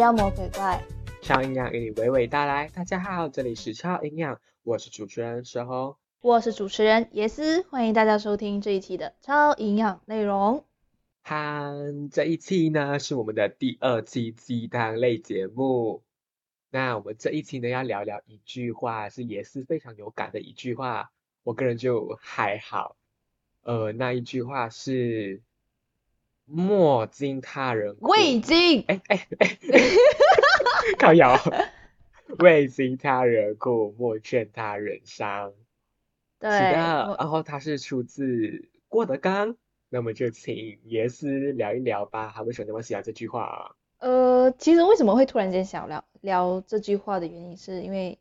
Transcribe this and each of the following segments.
妖魔鬼怪，超营养与你娓娓道来。大家好，这里是超营养，我是主持人石红。我是主持人耶斯，欢迎大家收听这一期的超营养内容。哈，这一期呢是我们的第二期鸡汤类节目。那我们这一期呢要聊聊一句话，是也是非常有感的一句话。我个人就还好，呃，那一句话是莫经他人苦，味精，哎哎哎，靠摇，未经 他 人苦，莫劝他人伤。对，是的，然后它是出自郭德纲，那么就请爷斯聊一聊吧，他为什么那么喜欢这句话啊？呃，其实为什么会突然间想聊聊这句话的原因，是因为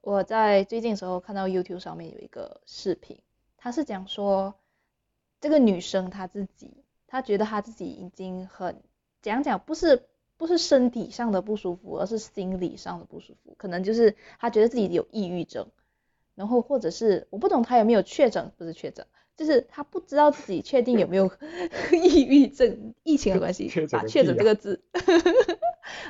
我在最近的时候看到 YouTube 上面有一个视频，他是讲说这个女生她自己，她觉得他自己已经很讲讲不是不是身体上的不舒服，而是心理上的不舒服，可能就是他觉得自己有抑郁症，然后或者是我不懂他有没有确诊，不是确诊。就是他不知道自己确定有没有 抑郁症，疫情的关系确，诊把确诊这个字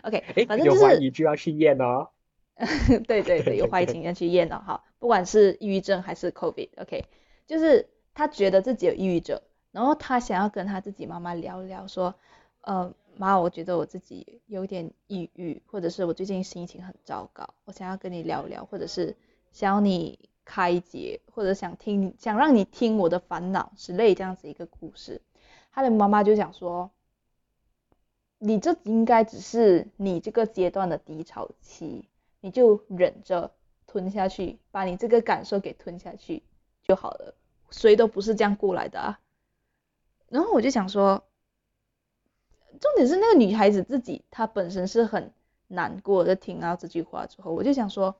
，OK，哎，反正就是有怀疑就要去验哦。对对对，有怀疑请愿去验了哈，不管是抑郁症还是 COVID，OK，、就是他觉得自己有抑郁症，然后他想要跟他自己妈妈聊聊，说，呃，妈，我觉得我自己有点抑郁，或者是我最近心情很糟糕，我想要跟你聊聊，或者是想要你开解，或者想听，想让你听我的烦恼之类这样子一个故事。他的妈妈就想说，你这应该只是你这个阶段的低潮期，你就忍着吞下去，把你这个感受给吞下去就好了。谁都不是这样过来的啊。然后我就想说，重点是那个女孩子自己，她本身是很难过的。听到这句话之后，我就想说，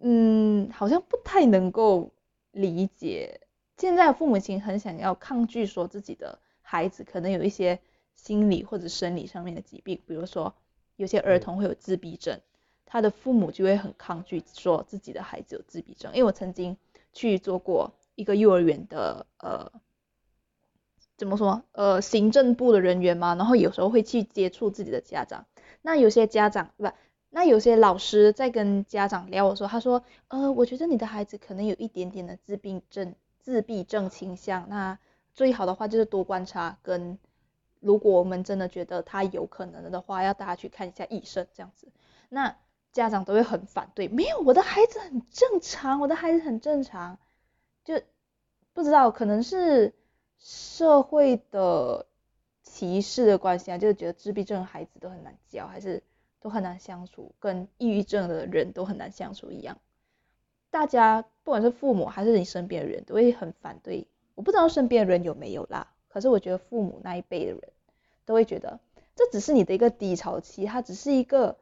嗯，好像不太能够理解现在父母亲很想要抗拒说自己的孩子可能有一些心理或者生理上面的疾病，比如说有些儿童会有自闭症，他的父母就会很抗拒说自己的孩子有自闭症。因为我曾经去做过一个幼儿园的呃怎么说呃行政部的人员嘛，然后有时候会去接触自己的家长，那有些家长不。那有些老师在跟家长聊的时候，他说，呃，我觉得你的孩子可能有一点点的自闭症、自闭症倾向，那最好的话就是多观察，跟如果我们真的觉得他有可能的话，要带他去看一下医生这样子。那家长都会很反对，没有，我的孩子很正常，我的孩子很正常，就不知道可能是社会的歧视的关系啊，就是觉得自闭症孩子都很难教，还是都很难相处，跟抑郁症的人都很难相处一样。大家不管是父母还是你身边的人，都会很反对。我不知道身边的人有没有啦，可是我觉得父母那一辈的人都会觉得，这只是你的一个低潮期，它只是一个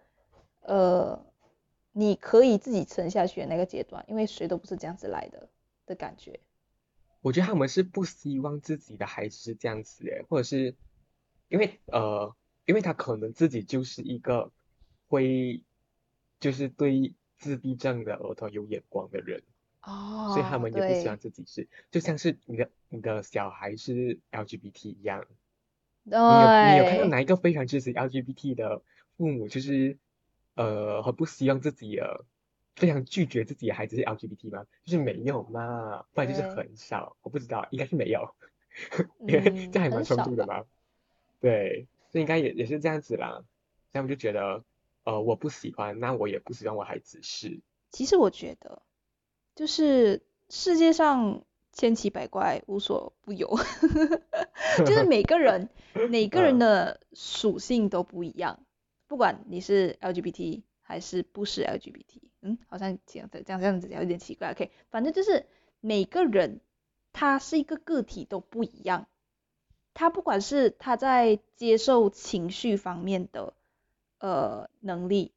呃，你可以自己撑下去的那个阶段，因为谁都不是这样子来的的感觉。我觉得他们是不希望自己的孩子是这样子诶，或者是因为呃，因为他可能自己就是一个会就是对自闭症的儿童有眼光的人，哦，所以他们也不希望自己是，就像是你的你的小孩是 LGBT 一样。对，你有你有看到哪一个非常支持 LGBT 的父母，就是呃很不希望自己呃非常拒绝自己的孩子是 LGBT 吗？就是没有嘛，不然就是很少，我不知道，应该是没有，因为嗯这还蛮冲突的嘛。对，所以应该也也是这样子啦。所以他们就觉得呃我不喜欢，那我也不喜欢我孩子是。其实我觉得，就是世界上千奇百怪，无所不有，就是每个人 每个人嗯的属性都不一样，不管你是 LGBT 还是不是 LGBT，嗯，好像这样子这样这样子有点奇怪，OK，反正就是每个人他是一个个体都不一样，他不管是他在接受情绪方面的呃能力，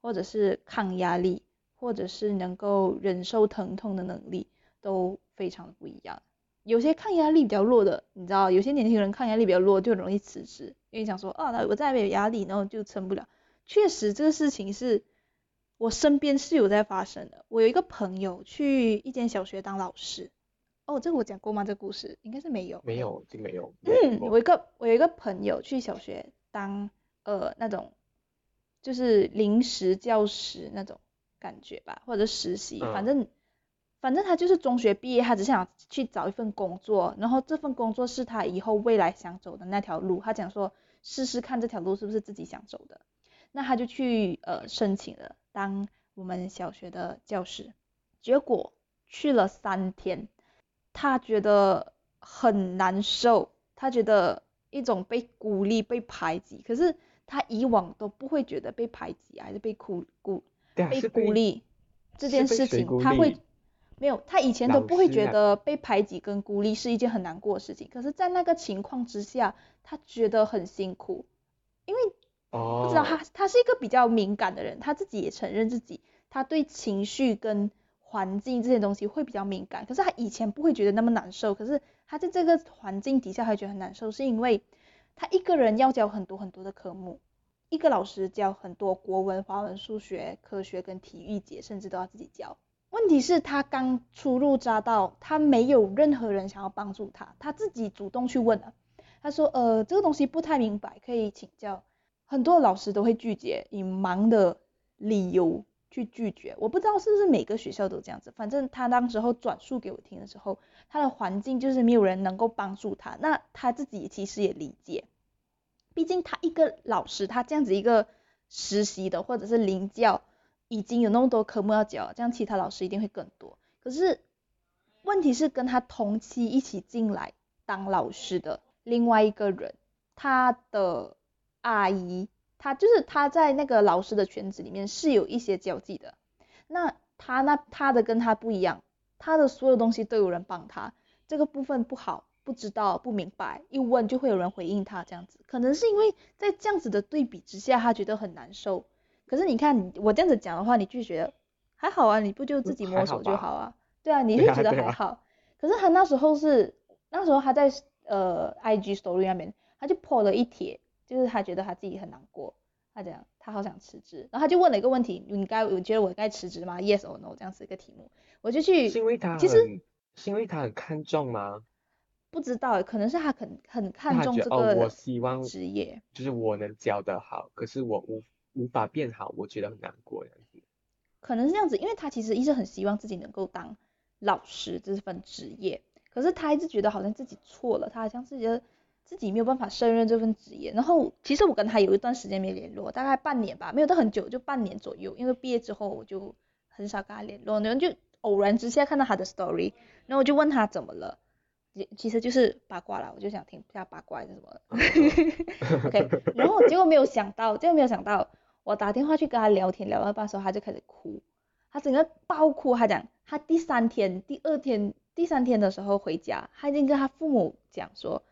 或者是抗压力，或者是能够忍受疼痛的能力，都非常的不一样。有些抗压力比较弱的，你知道，有些年轻人抗压力比较弱，就容易辞职，因为想说，啊，我再没有压力，然后就撑不了。确实，这个事情是我身边是有在发生的。我有一个朋友去一间小学当老师，哦，这个我讲过吗？这个故事应该是没有。没有，就没有。没有嗯，我一个我有一个朋友去小学当呃那种就是临时教师那种感觉吧，或者实习，反正反正他就是中学毕业，他只想去找一份工作，然后这份工作是他以后未来想走的那条路，他讲说试试看这条路是不是自己想走的，那他就去呃申请了当我们小学的教师，结果去了三天，他觉得很难受，他觉得一种被孤立、被排挤，可是。他以往都不会觉得被排挤还是被孤孤被孤立这件事情，他会没有，他以前都不会觉得被排挤跟孤立是一件很难过的事情。可是，在那个情况之下，他觉得很辛苦，因为不知道他他是一个比较敏感的人，他自己也承认自己他对情绪跟环境这些东西会比较敏感。可是他以前不会觉得那么难受，可是他在这个环境底下还觉得很难受，是因为。他一个人要教很多很多的科目，一个老师教很多国文、华文、数学、科学跟体育节，甚至都要自己教。问题是，他刚初入乍到，他没有任何人想要帮助他，他自己主动去问了。他说：“呃，这个东西不太明白，可以请教。”很多老师都会拒绝，以忙的理由去拒绝。我不知道是不是每个学校都这样子，反正他当时候转述给我听的时候。他的环境就是没有人能够帮助他，那他自己其实也理解，毕竟他一个老师，他这样子一个实习的或者是临教，已经有那么多科目要教，这样其他老师一定会更多。可是问题是跟他同期一起进来当老师的另外一个人，他的阿姨，她就是她在那个老师的圈子里面是有一些交际的，那她那她的跟她不一样。她的所有东西都有人帮她，这个部分不好，不知道不明白，一问就会有人回应她这样子，可能是因为在这样子的对比之下，她觉得很难受。可是你看我这样子讲的话，你就觉得还好啊，你不就自己摸索就好啊？对啊，你会觉得还好。可是他那时候是那时候他在呃 IG Story 那边，他就破了一帖，就是他觉得他自己很难过，他讲他好想辞职，然后他就问了一个问题，你该我觉得我该辞职吗？Yes or no 这样子一个题目。我就去，是因为他其实是因为他很看重吗？不知道，可能是他很很看重这个我希望职业，就是我能教得好，可是我无无法变好，我觉得很难过这样子。可能是这样子，因为他其实一直很希望自己能够当老师这份职业，可是他一直觉得好像自己错了，他好像是觉得自己没有办法胜任这份职业。然后其实我跟他有一段时间没联络，大概半年吧，没有到很久，就半年左右，因为毕业之后我就很少跟他联络，然后就。偶然之下看到他的 story，然后我就问他怎么了，其其实就是八卦啦，我就想听一下八卦是什么。OK，然后结果没有想到，结果没有想到，我打电话去跟他聊天，聊到半时候他就开始哭，他整个爆哭，他讲他第三天、第二天、第三天的时候回家，他已经跟他父母讲说，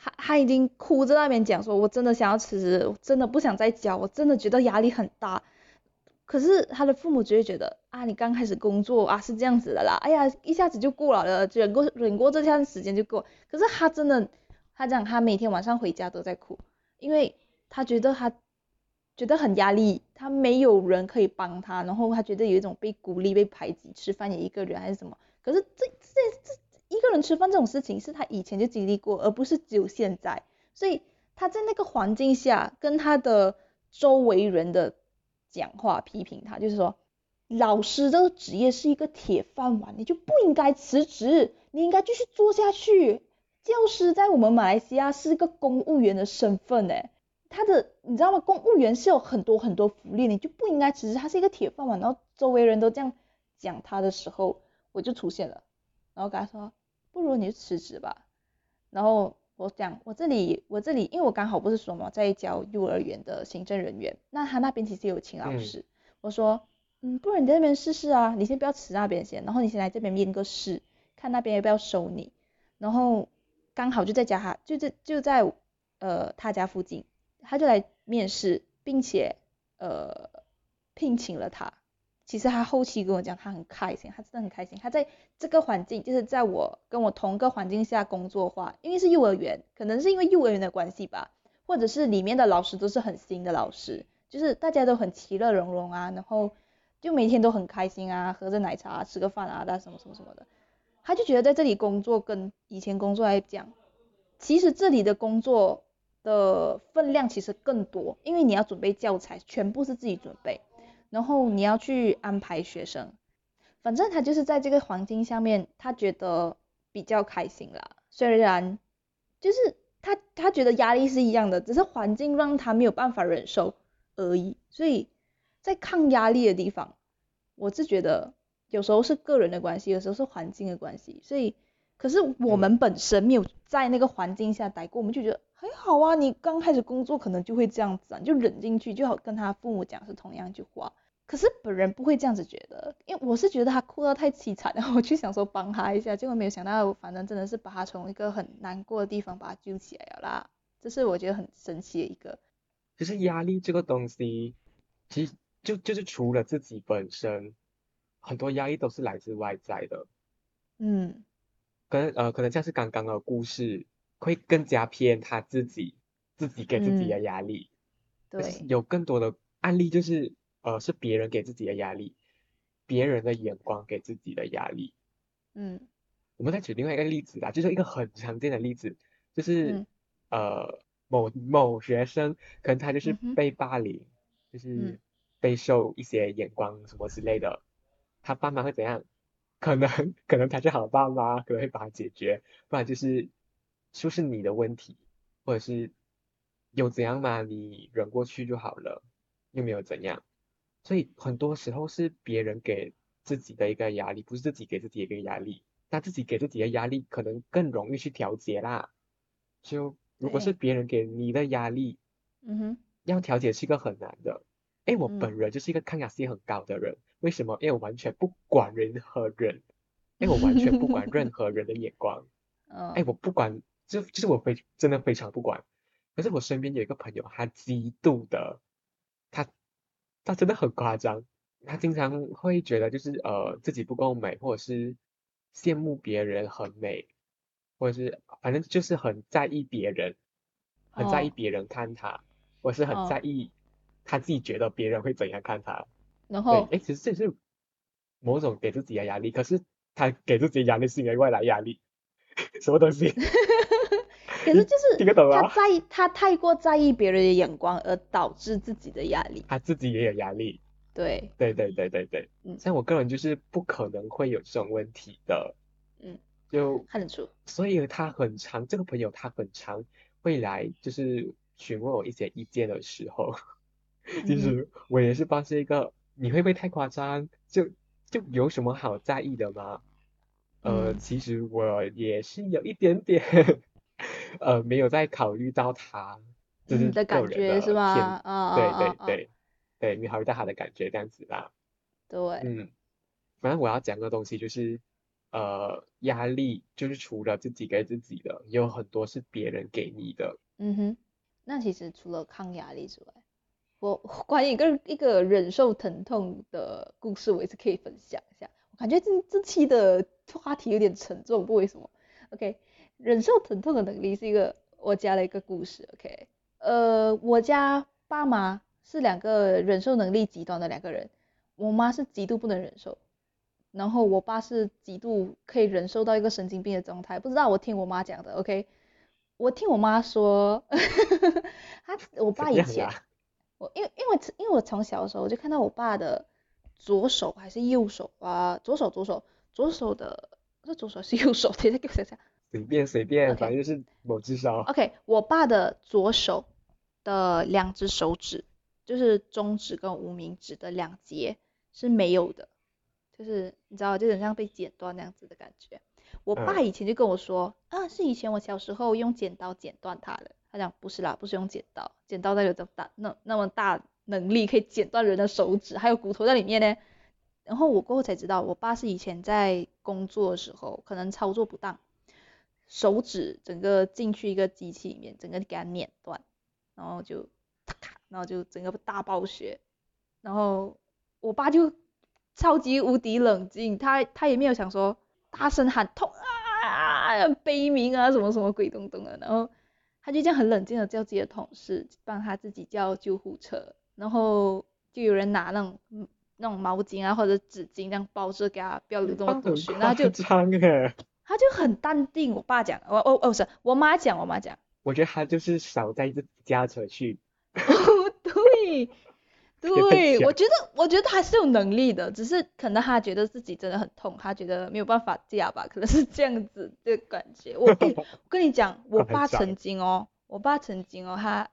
他他已经哭在那边讲说，我真的想要辞职，我真的不想再教，我真的觉得压力很大。可是他的父母只会觉得啊，你刚开始工作啊是这样子的啦，哎呀一下子就过了了，忍过忍过这段时间就过。可是他真的，他讲他每天晚上回家都在哭，因为他觉得他觉得很压力，他没有人可以帮他，然后他觉得有一种被孤立、被排挤，吃饭也一个人还是什么。可是这这这一个人吃饭这种事情是他以前就经历过，而不是只有现在。所以他在那个环境下跟他的周围人的。讲话批评他，就是说，老师这个职业是一个铁饭碗，你就不应该辞职，你应该继续做下去。教师在我们马来西亚是一个公务员的身份，诶，他的你知道吗？公务员是有很多很多福利，你就不应该辞职，他是一个铁饭碗。然后周围人都这样讲他的时候，我就出现了，然后跟他说，不如你就辞职吧。然后。我讲，我这里，我这里，因为我刚好不是说嘛，在教幼儿园的行政人员，那他那边其实有请老师。我说，嗯，不然你在那边试试啊，你先不要辞那边先，然后你先来这边面个试，看那边要不要收你。然后刚好就在家哈，就在就在呃他家附近，他就来面试，并且呃聘请了他。其实他后期跟我讲，他很开心，他真的很开心。他在这个环境，就是在我跟我同个环境下工作话，因为是幼儿园，可能是因为幼儿园的关系吧，或者是里面的老师都是很新的老师，就是大家都很其乐融融啊，然后就每天都很开心啊，喝着奶茶，吃个饭啊，那什么什么什么的。他就觉得在这里工作跟以前工作来讲，其实这里的工作。的分量其实更多，因为你要准备教材，全部是自己准备，然后你要去安排学生，反正他就是在这个环境下面，他觉得比较开心啦。虽然就是他他觉得压力是一样的，只是环境让他没有办法忍受而已。所以在抗压力的地方，我是觉得有时候是个人的关系，有时候是环境的关系。所以可是我们本身没有在那个环境下待过，我们就觉得还好啊。你刚开始工作可能就会这样子啊，就忍进去，就好跟他父母讲是同样一句话。可是本人不会这样子觉得，因为我是觉得他哭到太凄惨，然 后我就想说帮他一下，结果没有想到，反正真的是把他从一个很难过的地方把他救起来了啦。这是我觉得很神奇的一个。其实压力这个东西，其实就就是除了自己本身，很多压力都是来自外在的。嗯。可能呃可能像是刚刚的故事，会更加偏他自己自己给自己的压力。对。有更多的案例就是。呃，是别人给自己的压力，别人的眼光给自己的压力。嗯，我们再举另外一个例子啦，就是一个很常见的例子，就是呃某某学生，可能他就是被霸凌，就是备受一些眼光什么之类的，他爸妈会怎样？可能可能他是好爸妈，可能会把他解决，不然就是说是你的问题，或者是有怎样嘛，你忍过去就好了，又没有怎样。所以很多时候是别人给自己的一个压力，不是自己给自己一个压力。那自己给自己的压力可能更容易去调节啦。就如果是别人给你的压力，嗯哼，要调节是一个很难的。哎，我本人就是一个抗压性很高的人，为什么？因为我完全不管任何人，哎，我完全不管 任何人的眼光。哎，我不管，就就是我非真的非常不管。可是我身边有一个朋友，他极度的，他。他真的很夸张，他经常会觉得就是呃自己不够美，或者是羡慕别人很美，或者是反正就是很在意别人，很在意别人看他，或是很在意他自己觉得别人会怎样看他。然后，哎，其实这是某种给自己的压力，可是他给自己的压力是因为外来压力，什么东西？可是就是他在意，他太过在意别人的眼光，而导致自己的压力。他自己也有压力。对。对对对对对。嗯。像我个人就是不可能会有这种问题的。嗯。就看得出。所以他很常，这个朋友他很常会来，就是询问我一些意见的时候，其实我也是发现一个，你会不会太夸张？就就有什么好在意的吗？呃，其实我也是有一点点。呃，没有再考虑到他就是的感觉是吗？啊对对对对，没考虑到他的感觉这样子啦。对。嗯，反正我要讲的东西就是，呃，压力就是除了自己给自己的，有很多是别人给你的。嗯哼，那其实除了抗压力之外，我 关于一个一个忍受疼痛的故事，我也是可以分享一下。我感觉这这期的话题有点沉重，不为什么？OK。忍受疼痛的能力是一个我家的一个故事，OK，呃，我家爸妈是两个忍受能力极端的两个人，我妈是极度不能忍受，然后我爸是极度可以忍受到一个神经病的状态，不知道我听我妈讲的，OK，我听我妈说，他我爸以前，我因为因为因为我从小的时候我就看到我爸的左手还是右手啊，左手左手左手的，是左手是 右手，等一下给我想想。随便随便，反正就是某只手。OK，我爸的左手的两只手指，就是中指跟无名指的两节是没有的，就是你知道，就很像被剪断那样子的感觉。我爸以前就跟我说，啊，是以前我小时候用剪刀剪断它的。他讲不是啦，不是用剪刀，剪刀那有这么大那那么大能力可以剪断人的手指，还有骨头在里面呢。然后我过后才知道，我爸是以前在工作的时候可能操作不当。手指整个进去一个机器里面，整个给它碾断，然后就咔，然后就整个大爆血，然后我爸就超级无敌冷静，他他也没有想说大声喊痛啊，悲鸣啊什么什么鬼东东的，然后他就这样很冷静的叫自己的同事帮他自己叫救护车，然后就有人拿那种那种毛巾啊或者纸巾这样包着给他，不要流这么多血，然后就。他就很淡定，我爸讲，我我哦不是，我妈讲，我妈讲，我觉得他就是少载自己驾车去。对，对，我觉得我觉得他是有能力的，只是可能他觉得自己真的很痛，他觉得没有办法嫁吧，可能是这样子的感觉。我诶我跟你讲，我爸曾经哦，我爸曾经哦，他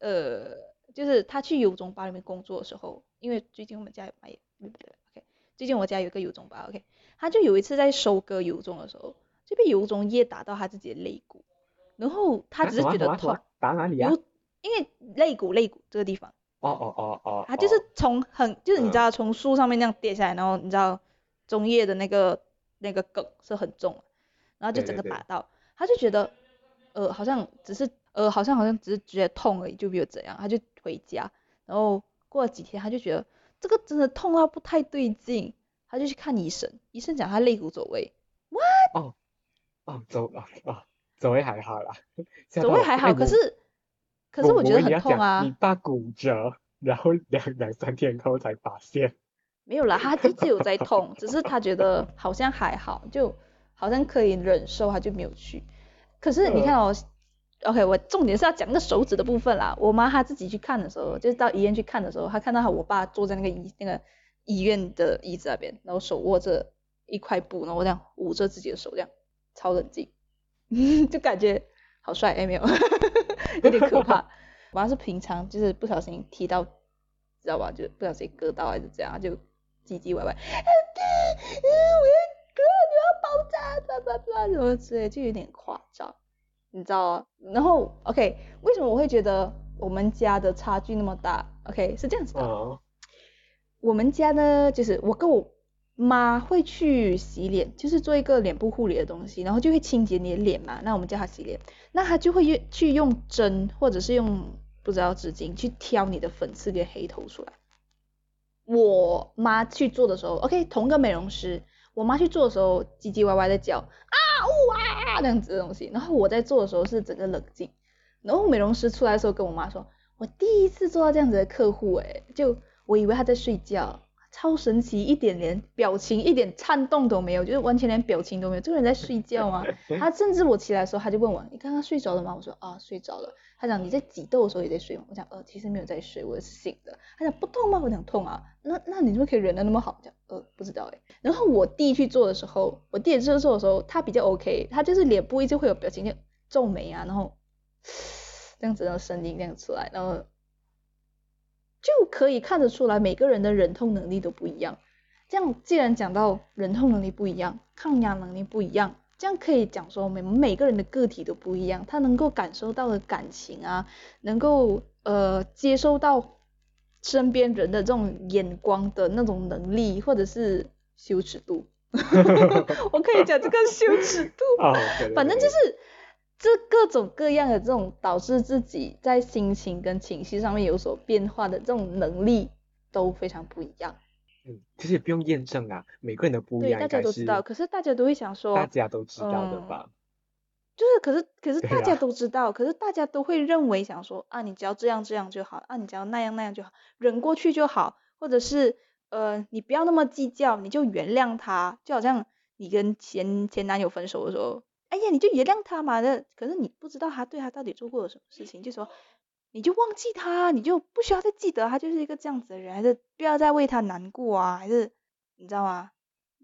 呃，就是他去油种吧里面工作的时候，因为最近我们家有卖，对不对？OK，最近我家有一个油种吧，OK，他就有一次在收割油种的时候，就被油种叶打到他自己的肋骨，然后他啊只是觉得痛打哪里啊？因为肋骨肋骨这个地方。哦哦哦哦，他就是哦从很，就是你知道从树上面那样跌下来，然后你知道中叶的那个那个梗是很重，然后就整个打到，他就觉得呃好像只是呃好像好像只是觉得痛而已，就没有怎样，他就回家，然后过了几天他就觉得这个真的痛到不太对劲，他就去看医生，医生讲他肋骨走位，哦哦走啊啊走位还好啦，走位还好，可是可是我我觉得很痛啊你，爸骨折，然后两两三天后才发现。没有啦，他一直有在痛，只是他觉得好像还好，就好像可以忍受，他就没有去。可是你看哦、o k 我重点是要讲那个手指的部分啦。我妈她自己去看的时候，就是到医院去看的时候，她看到她我爸坐在那个医那个医院的椅子那边，然后手握着一块布，然后这样捂着自己的手，这样超冷静，就感觉好帅，哎没有，有点可怕。我妈是平常就是不小心踢到，知道吧？就不小心割到还是怎样，就唧唧歪歪，我要割，你要爆炸，叭叭叭，什么之类，就有点夸张，你知道吗？然后，OK，为什么我会觉得我们家的差距那么大？OK，是这样子的，嗯我们家呢，就是我跟我妈会去洗脸，就是做一个脸部护理的东西，然后就会清洁你的脸嘛。那我们叫她洗脸，那她就会用去用针或者是用不知道纸巾去挑你的粉刺跟黑头出来。我妈去做的时候，OK，同个美容师，我妈去做的时候唧唧歪歪的叫啊呜啊那样子的东西，然后我在做的时候是整个冷静，然后美容师出来的时候跟我妈说，我第一次做到这样子的客户，诶，就我以为他在睡觉，超神奇，一点连表情一点颤动都没有，就是完全连表情都没有，这个人在睡觉吗？他甚至我起来的时候，他就问我，你刚刚睡着了吗？我说啊，睡着了。他讲你在挤痘的时候也在睡吗？我讲呃，其实没有在睡，我是醒的。他讲不痛吗？我讲痛啊。那那你怎么可以忍得那么好？我讲呃，不知道哎。然后我弟去做的时候，我弟去做的时候，他比较 OK，他就是脸部一直会有表情，就皱眉啊，然后 这样子的声音这样出来，然后就可以看得出来每个人的忍痛能力都不一样。这样既然讲到忍痛能力不一样，抗压能力不一样，这样可以讲说每每个人的个体都不一样，他能够感受到的感情啊，能够呃接受到身边人的这种眼光的那种能力，或者是羞耻度，我可以讲这个羞耻度，哦，对对对。反正就是这各种各样的这种导致自己在心情跟情绪上面有所变化的这种能力都非常不一样。嗯，其实也不用验证啊，每个人的不一样对，样，大家都知道，可是大家都会想说，大家都知道的嗯吧？就是可是可是大家啊都知道，可是大家都会认为想说啊，你只要这样这样就好，啊，你只要那样那样就好，忍过去就好，或者是呃，你不要那么计较，你就原谅他，就好像你跟前前男友分手的时候，哎呀，你就原谅他嘛的，可是你不知道他对他到底做过了什么事情，就说你就忘记他，你就不需要再记得他就是一个这样子的人，还是不要再为他难过啊，还是你知道吗？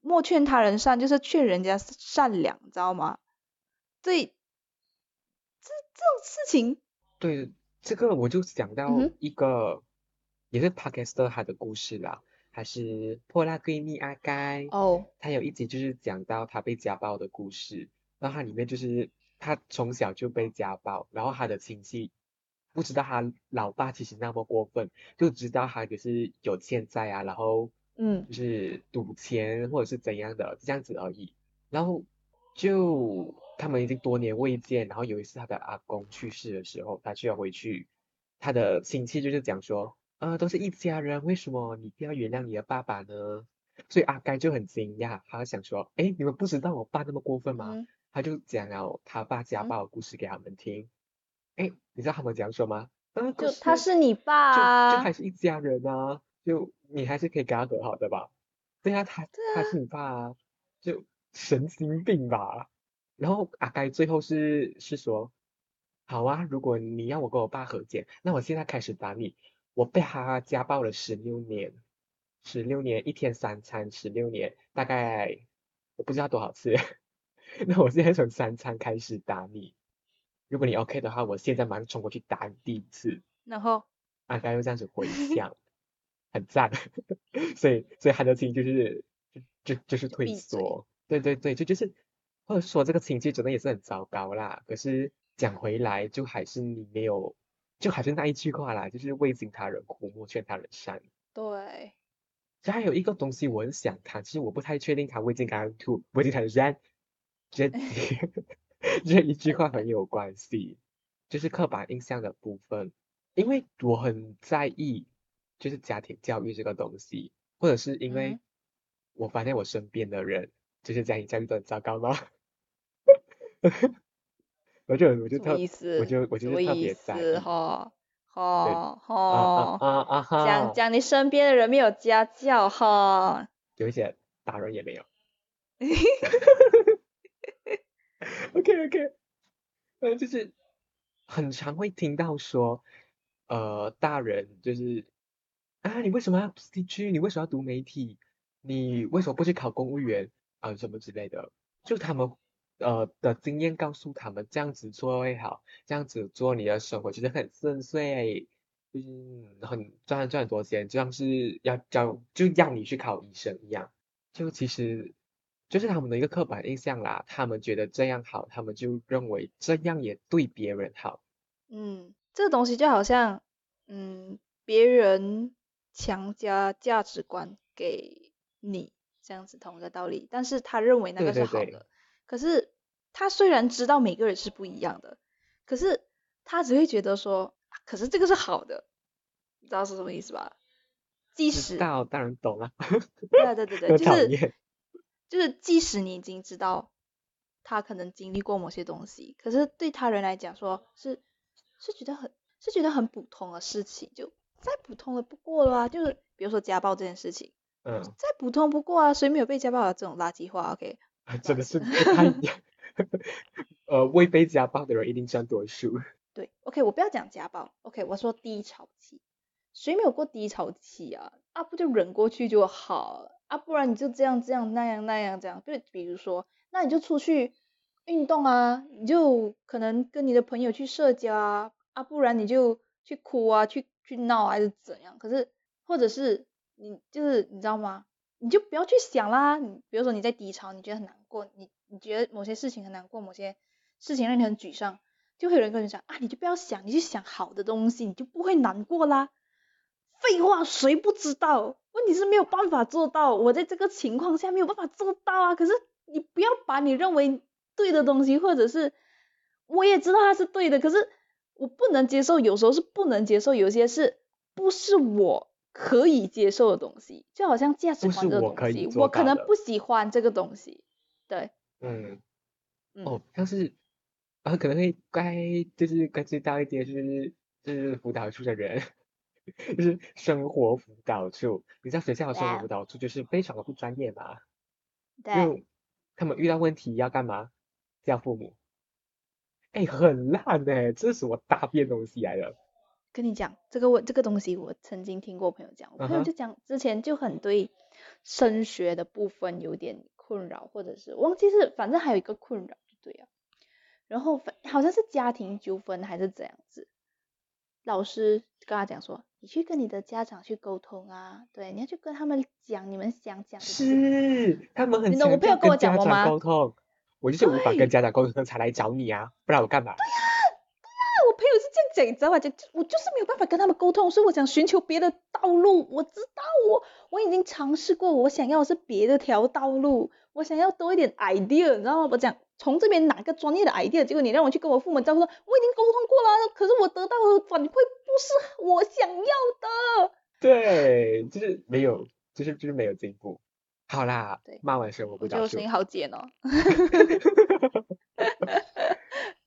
莫劝他人善，就是劝人家善良，你知道吗？对，这这种事情，对，这个我就想到一个，也是 Podcaster 他的故事啦，还是破烂闺蜜阿该，哦，他有一集就是讲到他被家暴的故事，然后他里面就是他从小就被家暴，然后他的亲戚不知道他老爸其实那么过分，就知道他就是有欠债啊，然后嗯就是赌钱或者是怎样的这样子而已，然后就他们已经多年未见，然后有一次他的阿公去世的时候，他就要回去，他的亲戚就是讲说，呃，都是一家人，为什么你不要原谅你的爸爸呢？所以阿该就很惊讶，他想说，哎，你们不知道我爸那么过分吗？嗯他就讲了他爸家嗯暴的故事给他们听。哎，你知道他们讲什么吗？就他是你爸就还，是一家人啊，就你还是可以跟他和好的吧？对啊，他啊他是你爸啊，就神经病吧？然后阿该最后是是说，好啊，如果你要我跟我爸和解，那我现在开始打你。我被他家暴了十六年，十六年一天三餐，十六年大概我不知道多少次。那我现在从三餐开始打你，如果你 OK 的话，我现在马上冲过去打你第一次。然后阿刚又这样子回想，很赞。所以所以韩德清就是就就就是退缩。对对对，就就是或者说这个情绪真的也是很糟糕啦。可是。讲回来，就还是你没有，就还是那一句话啦，就是未经他人苦，莫劝他人善。对。这还有一个东西我很想谈，其实我不太确定他未经他人苦，未经他人善，这 这一句话很有关系，就是刻板印象的部分。因为我很在意，就是家庭教育这个东西，或者是因为我发现我身边的人，就是家庭教育都很糟糕吗？我就我就特我就我？就特别在意？哈，哈哈啊啊哈，讲讲你身边的人没有家教哈，有一些大人也没有 ，OK OK，嗯就是很常会听到说，呃大人就是啊你为什么要读地区？你为什么要读媒体？你为什么不去考公务员啊什么之类的？就他们。呃的经验告诉他们这样子做会好，这样子做你的生活其实很顺遂，就是很赚赚很多钱，就像是要教就让你去考医生一样，就其实就是他们的一个刻板印象啦，他们觉得这样好，他们就认为这样也对别人好。嗯，这个东西就好像嗯别人强加价值观给你这样子同一个道理，但是他认为那个是好的。可是他虽然知道每个人是不一样的，可是他只会觉得说，可是这个是好的，你知道是什么意思吧？即使道当然懂了。对对对对，就是就是即使你已经知道他可能经历过某些东西，可是对他人来讲说是是觉得很是觉得很普通的事情，就再普通的不过了啊。就是比如说家暴这件事情，嗯，再普通不过啊，谁没有被家暴的这种垃圾话？OK。真的是不太一样，呃，未被家暴的人一定占多数。对，OK，我不要讲家暴，OK，我说低潮期，谁没有过低潮期啊？啊，不就忍过去就好啊？不然你就这样这样那样那样这样，就比如说，那你就出去运动啊，你就可能跟你的朋友去社交啊，啊，不然你就去哭啊，去去闹还是怎样？可是或者是你就是你知道吗？你就不要去想啦，你比如说你在低潮，你觉得很难过，你你觉得某些事情很难过，某些事情让你很沮丧，就会有人跟你讲啊，你就不要想，你去想好的东西，你就不会难过啦。废话，谁不知道？问题是没有办法做到，我在这个情况下没有办法做到啊。可是你不要把你认为对的东西，或者是我也知道它是对的，可是我不能接受，有时候是不能接受，有些是不是我。可以接受的东西，就好像价值观这个东西，我可能不喜欢这个东西，对，嗯，哦，像是啊，可能会该就是该知道一点，就是就是辅导处的人，就是生活辅导处，你知道学校的生活辅导处就是非常的不专业嘛，对，他们遇到问题要干嘛？叫父母，哎，很烂哎，这是什么大便东西来的？跟你讲这个问这个东西，我曾经听过朋友讲，我朋友就讲之前就很对升学的部分有点困扰，或者是忘记是反正还有一个困扰就对啊，然后反好像是家庭纠纷还是怎样子，老师跟他讲说，你去跟你的家长去沟通啊，对，你要去跟他们讲你们想讲的，是他们很我朋友跟我讲吗？沟通，我就是无法跟家长沟通才来找你啊，不然我干嘛？对呀。对呀，我朋友是这样讲，你知道吗？就我就是没有办法跟他们沟通，所以我想寻求别的道路。我知道我我已经尝试过，我想要的是别的条道路，我想要多一点 idea，你知道吗？我讲从这边拿个专业的 idea，结果你让我去跟我父母交流，我已经沟通过了，可是我得到的反馈不是我想要的。对，就是没有，就是就是没有进步。好啦，对，骂完声我不讲。我声音好尖哦。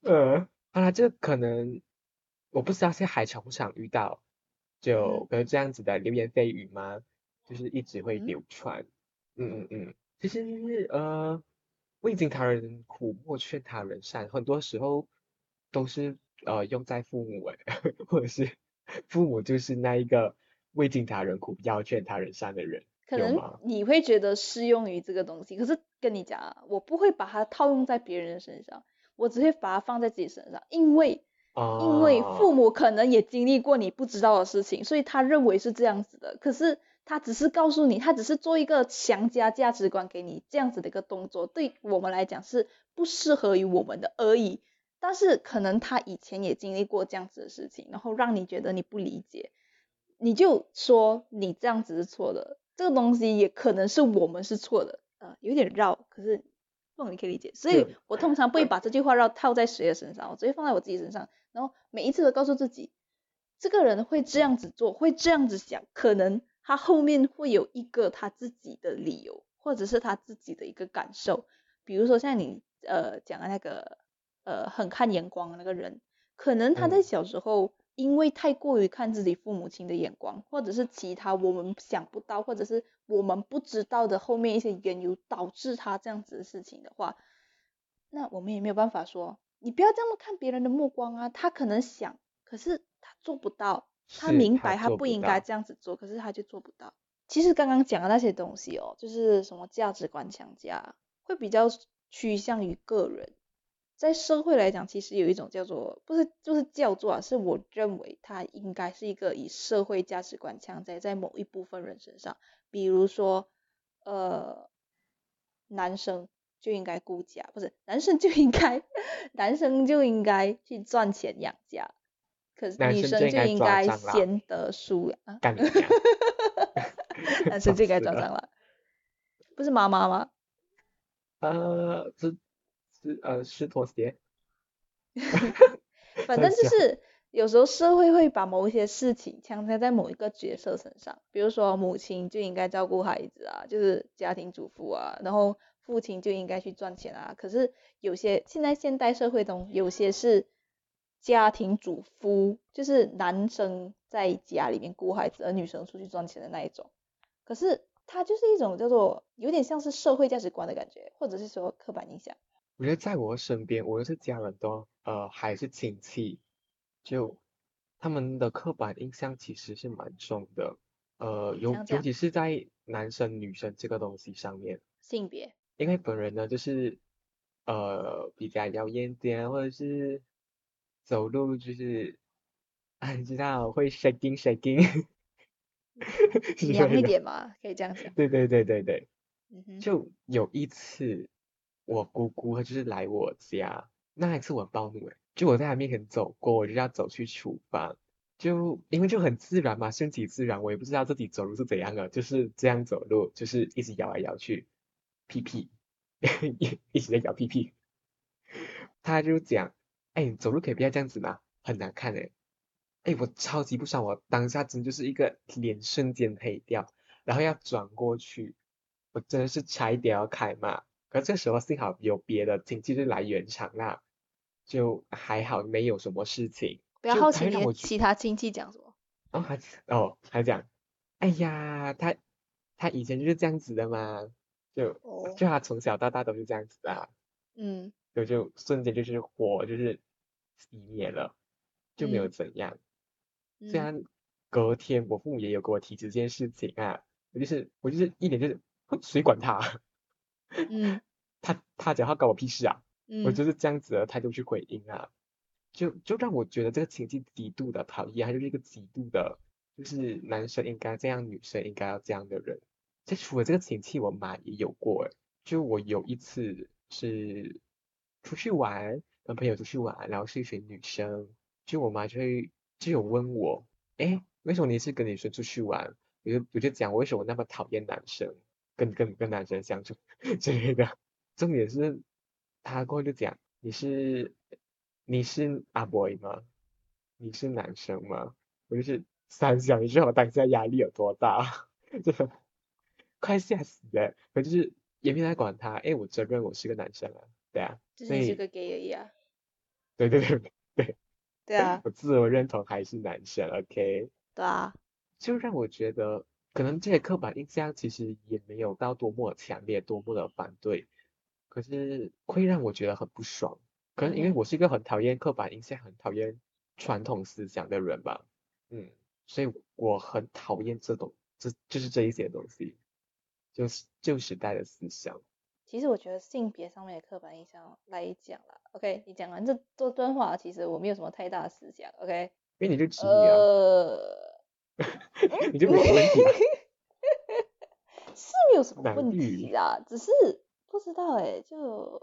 呃。好啦，这可能我不知道现在还常不常遇到，就可能这样子的流言蜚语吗？就是一直会流传。嗯嗯嗯，其实呃，未经他人苦，莫劝他人善，很多时候都是呃用在父母诶，或者是父母就是那一个未经他人苦，要劝他人善的人，可能？你会觉得适用于这个东西，可是跟你讲啊，我不会把它套用在别人的身上，我只会把它放在自己身上，因为因为哦，父母可能也经历过你不知道的事情，所以他认为是这样子的。可是他只是告诉你，他只是做一个强加价值观给你这样子的一个动作，对我们来讲是不适合于我们的而已。但是可能他以前也经历过这样子的事情，然后让你觉得你不理解，你就说你这样子是错的。这个东西也可能是我们是错的，呃，有点绕，可是不你可以理解。所以我通常不会把这句话绕套在谁的身上，我直接放在我自己身上，然后每一次都告诉自己，这个人会这样子做，会这样子想，可能他后面会有一个他自己的理由，或者是他自己的一个感受。比如说像你呃讲的那个呃很看眼光的那个人，可能他在嗯小时候因为太过于看自己父母亲的眼光，或者是其他我们想不到，或者是我们不知道的后面一些缘由导致他这样子的事情的话，那我们也没有办法说你不要这么看别人的目光啊，他可能想，可是他做不到，他明白他不应该这样子做，可是他就做不到。其实刚刚讲的那些东西哦，就是什么价值观强加，会比较趋向于个人。在社会来讲，其实有一种叫做不是就是叫做啊，是我认为他应该是一个以社会价值观强加在某一部分人身上，比如说呃，男生就应该顾家，不是男生就应该 男生就应该去赚钱养家，可是女生生就应该就应该抓蟑螂贤德淑啊，干 你！男生就应该抓 蟑螂，不是妈妈吗？呃，是是呃是妥协，反正就是有时候社会会把某一些事情强加在某一个角色身上，比如说母亲就应该照顾孩子啊，就是家庭主妇啊，然后父亲就应该去赚钱啊。可是有些现在现代社会中，有些是家庭主夫，就是男生在家里面顾孩子，而女生出去赚钱的那一种。可是它就是一种叫做有点像是社会价值观的感觉，或者是说刻板印象。我觉得在我身边，无论是家人都呃还是亲戚，就他们的刻板印象其实是蛮重的，呃，尤尤其是在男生女生这个东西上面，性别，因为本人呢就是呃比较妖艳点，或者是走路就是啊你知道会 shaking shaking，是娘一点嘛，可以这样讲。对对对对对。嗯，就有一次，我姑姑她就是来我家，那一次我很暴怒诶，就我在她面前走过，我就要走去厨房，就因为就很自然嘛，顺其自然，我也不知道自己走路是怎样的，就是这样走路，就是一直摇来摇去，屁屁，一 一直在摇屁屁，她就讲，哎，你走路可以不要这样子吗，很难看诶。哎，我超级不爽，我当下真就是一个脸瞬间黑掉，然后要转过去。我真的是差一点要开骂，可是这时候幸好有别的亲戚就来圆场啦，就还好没有什么事情。不要好奇你其他亲戚讲什么。哦还哦还讲，哎呀他他以前就是这样子的嘛，就哦，就他从小到大都是这样子的啊，嗯就就瞬间就是火就是熄灭了，就没有嗯。怎样。虽嗯。然隔天我父母也有跟我提这件事情啊，我就是我就是一脸就是哼谁管他，嗯。他他讲话关我屁事啊，我嗯。就是这样子的态度去回应啊，就就让我觉得这个亲戚极度的讨厌，他就是一个极度的，就是男生应该这样，女生应该要这样的人。就除了这个亲戚，我妈也有过诶，就我有一次是出去玩，跟朋友出去玩，然后是一群女生，就我妈就会就有问我，诶，为什么你是跟女生出去玩？我就我就讲为什么那么讨厌男生，跟跟跟男生相处 之类的。重点是，他过后就讲你是你是阿 boy 吗？你是男生吗？我就是三想，你知道我当下压力有多大，真的快吓死了。我就是也没来管他，诶，我承认我是个男生啊，对啊，就是个 gay 而已啊。对 对对对，对啊，我自我认同还是男生，OK。对啊，就让我觉得，可能这些刻板印象其实也没有到多么强烈、多么的反对，可是会让我觉得很不爽。可能因为我是一个很讨厌刻板印象、很讨厌传统思想的人吧，嗯，所以我很讨厌这种，这就是这一些东西，就是旧时代的思想。其实我觉得性别上面的刻板印象来讲啦，OK，你讲完这这段话，其实我没有什么太大的思想，OK。因为你就直女啊，呃，你就没有问题啊。是没有什么男问女题啦，只是不知道哎、就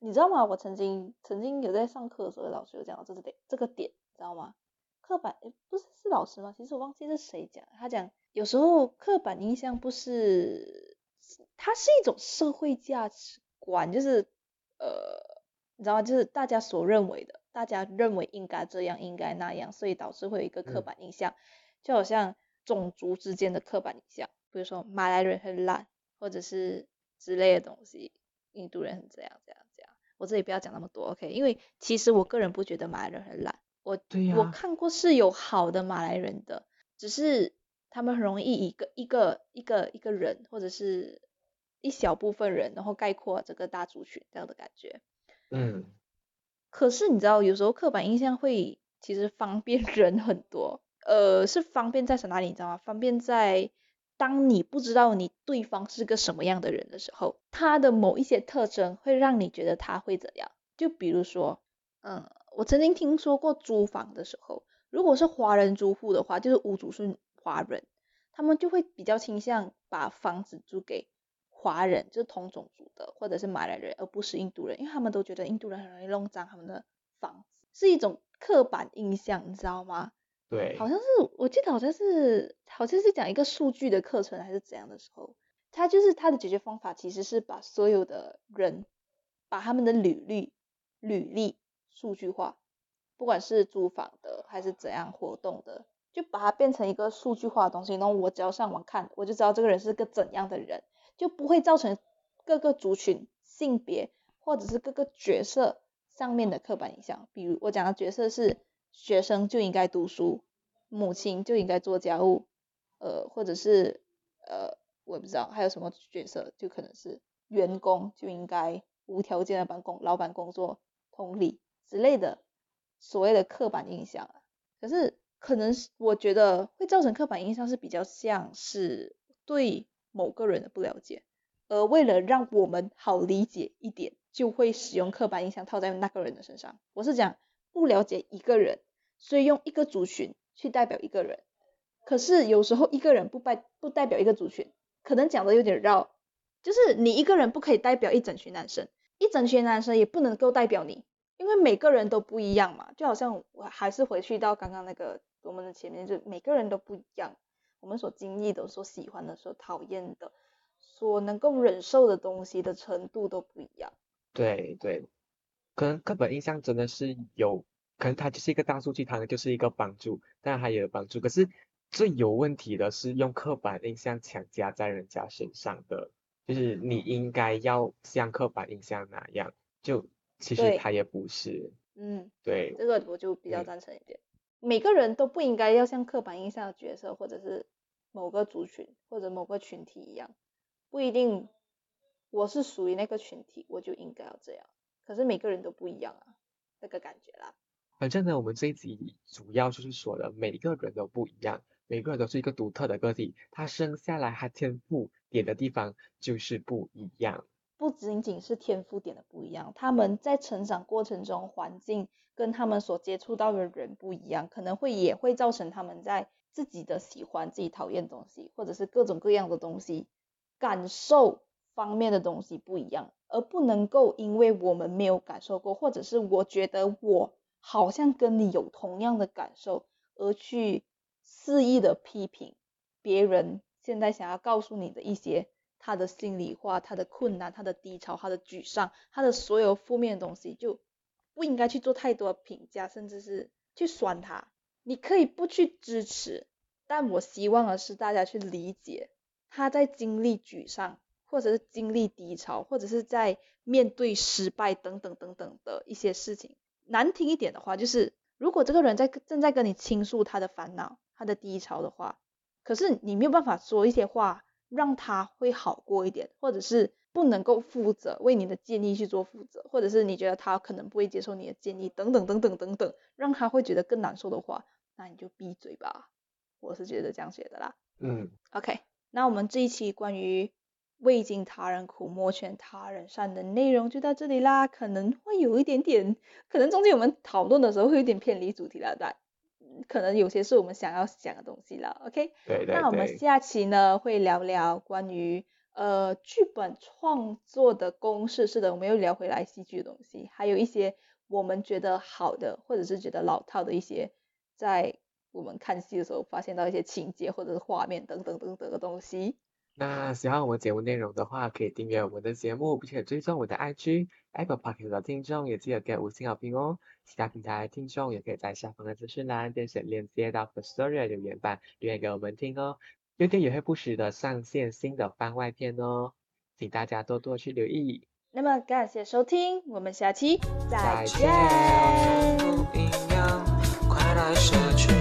你知道吗？我曾经曾经有在上课的时候，老师有讲到这个点，这个点，你知道吗？刻板诶不是是老师吗？其实我忘记是谁讲，他讲有时候刻板印象不是，它是一种社会价值观，就是呃，你知道吗？就是大家所认为的，大家认为应该这样，应该那样，所以导致会有一个刻嗯板印象，就好像种族之间的刻板印象，比如说马来人很懒，或者是之类的东西，印度人很这样这样这样。我这里不要讲那么多，OK？因为其实我个人不觉得马来人很懒，我对、我看过是有好的马来人的，只是他们很容易一个一个一个一个人或者是一小部分人，然后概括这个大族群这样的感觉。嗯，可是你知道，有时候刻板印象会其实方便 人很多，呃，是方便在哪里？你知道吗？方便在当你不知道你对方是个什么样的人的时候，他的某一些特征会让你觉得他会怎样。就比如说，嗯，我曾经听说过租房的时候，如果是华人租户的话，就是屋主是华人，他们就会比较倾向把房子租给华人，就是同种族的，或者是马来人，而不是印度人，因为他们都觉得印度人很容易弄脏他们的房子，是一种刻板印象，你知道吗？对，好像是我记得好像是好像是讲一个数据的课程还是怎样的时候，他就是他的解决方法其实是把所有的人把他们的履历履历数据化，不管是租房的还是怎样活动的，就把它变成一个数据化的东西，然后我只要上网看，我就知道这个人是个怎样的人，就不会造成各个族群、性别或者是各个角色上面的刻板印象。比如我讲的角色是学生就应该读书，母亲就应该做家务，呃，或者是呃，我也不知道还有什么角色，就可能是员工就应该无条件的帮工老板工作，同理之类的所谓的刻板印象。可是可能是我觉得会造成刻板印象是比较像是对某个人的不了解，而为了让我们好理解一点，就会使用刻板印象套在那个人的身上。我是讲不了解一个人，所以用一个族群去代表一个人。可是有时候一个人不代不代表一个族群，可能讲的有点绕，就是你一个人不可以代表一整群男生，一整群男生也不能够代表你，因为每个人都不一样嘛。就好像我还是回去到刚刚那个我们的前面，就每个人都不一样，我们所经历的、所喜欢的、所讨厌的、所能够忍受的东西的程度都不一样。对对，可能刻板印象真的是有，可能它就是一个大数据，它就是一个帮助，当然它也有帮助。可是最有问题的是用刻板印象强加在人家身上的，就是你应该要像刻板印象那样，就其实对它也不是。嗯，对，这个我就比较嗯赞成一点。每个人都不应该要像刻板印象的角色，或者是某个族群或者某个群体一样，不一定我是属于那个群体，我就应该要这样。可是每个人都不一样啊，那个感觉啦。反正呢，我们这一集主要就是说的，每个人都不一样，每个人都是一个独特的个体，他生下来他天赋点的地方就是不一样。不仅仅是天赋点的不一样，他们在成长过程中环境跟他们所接触到的人不一样，可能会也会造成他们在自己的喜欢、自己讨厌东西，或者是各种各样的东西感受方面的东西不一样，而不能够因为我们没有感受过，或者是我觉得我好像跟你有同样的感受，而去肆意的批评别人现在想要告诉你的一些他的心里话、他的困难、他的低潮、他的沮丧、他的所有负面的东西，就不应该去做太多的评价，甚至是去酸他。你可以不去支持，但我希望的是大家去理解他在经历沮丧，或者是经历低潮，或者是在面对失败等等等等的一些事情。难听一点的话，就是如果这个人在正在跟你倾诉他的烦恼、他的低潮的话，可是你没有办法说一些话让他会好过一点，或者是不能够负责为你的建议去做负责，或者是你觉得他可能不会接受你的建议，等等等等等等，让他会觉得更难受的话，那你就闭嘴吧。我是觉得这样写的啦。嗯，OK，那我们这一期关于未经他人苦，莫劝他人善的内容就到这里啦。可能会有一点点，可能中间我们讨论的时候会有点偏离主题了，但可能有些是我们想要讲的东西了。OK，对对那我们，下期呢会聊聊关于呃剧本创作的公式，是的，我们又聊回来戏剧的东西，还有一些我们觉得好的或者是觉得老套的一些，在我们看戏的时候发现到一些情节或者是画面等等等等的东西。那喜欢我们节目内容的话，可以订阅我们的节目，并且追踪我的 IG Apple p o c k e t 的听众也记得给五星好评哦。其他平台的听众也可以在下方的资讯栏点选链接到 The Story 的留言版留言给我们听哦。优点也会不时的上线新的番外篇哦，请大家多多去留意。那么感谢收听，我们下期再见。再见